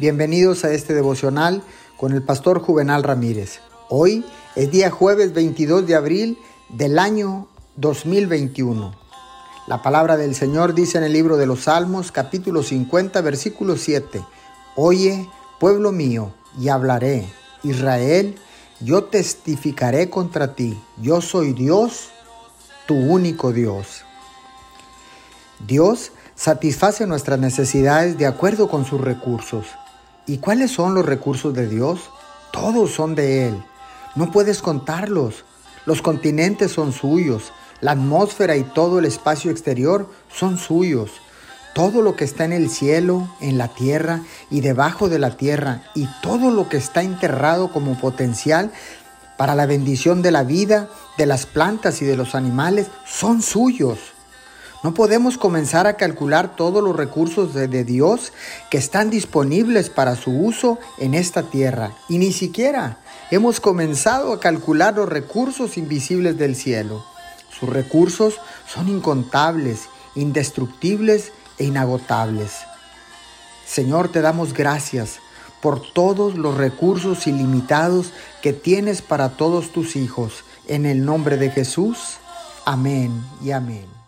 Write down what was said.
Bienvenidos a este devocional con el pastor Juvenal Ramírez. Hoy es día jueves 22 de abril del año 2021. La palabra del Señor dice en el libro de los Salmos capítulo 50 versículo 7. Oye, pueblo mío, y hablaré. Israel, yo testificaré contra ti. Yo soy Dios, tu único Dios. Dios satisface nuestras necesidades de acuerdo con sus recursos. ¿Y cuáles son los recursos de Dios? Todos son de Él. No puedes contarlos. Los continentes son suyos. La atmósfera y todo el espacio exterior son suyos. Todo lo que está en el cielo, en la tierra y debajo de la tierra y todo lo que está enterrado como potencial para la bendición de la vida, de las plantas y de los animales son suyos. No podemos comenzar a calcular todos los recursos de, Dios que están disponibles para su uso en esta tierra. Y ni siquiera hemos comenzado a calcular los recursos invisibles del cielo. Sus recursos son incontables, indestructibles e inagotables. Señor, te damos gracias por todos los recursos ilimitados que tienes para todos tus hijos. En el nombre de Jesús. Amén y amén.